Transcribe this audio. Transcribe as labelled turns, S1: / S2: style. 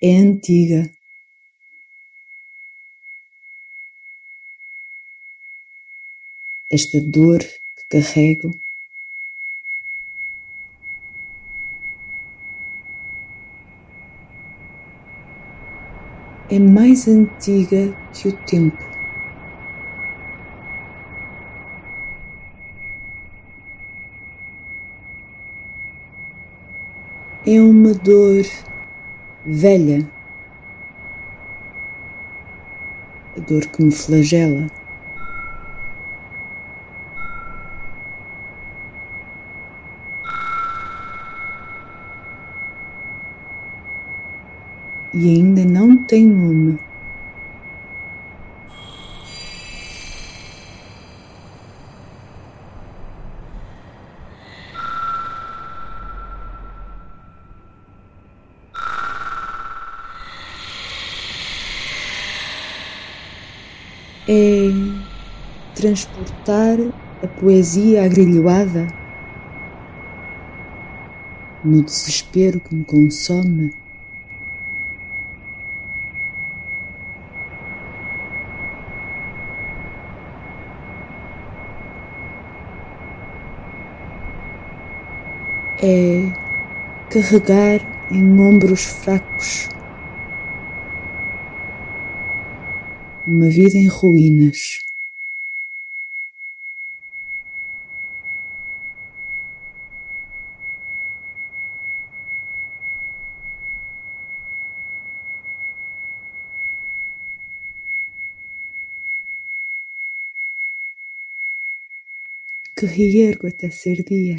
S1: é antiga. Esta dor que carrego é mais antiga que o tempo. É uma dor velha, a dor que me flagela. E ainda não tem nome. É transportar a poesia agrilhoada no desespero que me consome. É carregar em ombros fracos uma vida em ruínas. Que reergo até ser dia.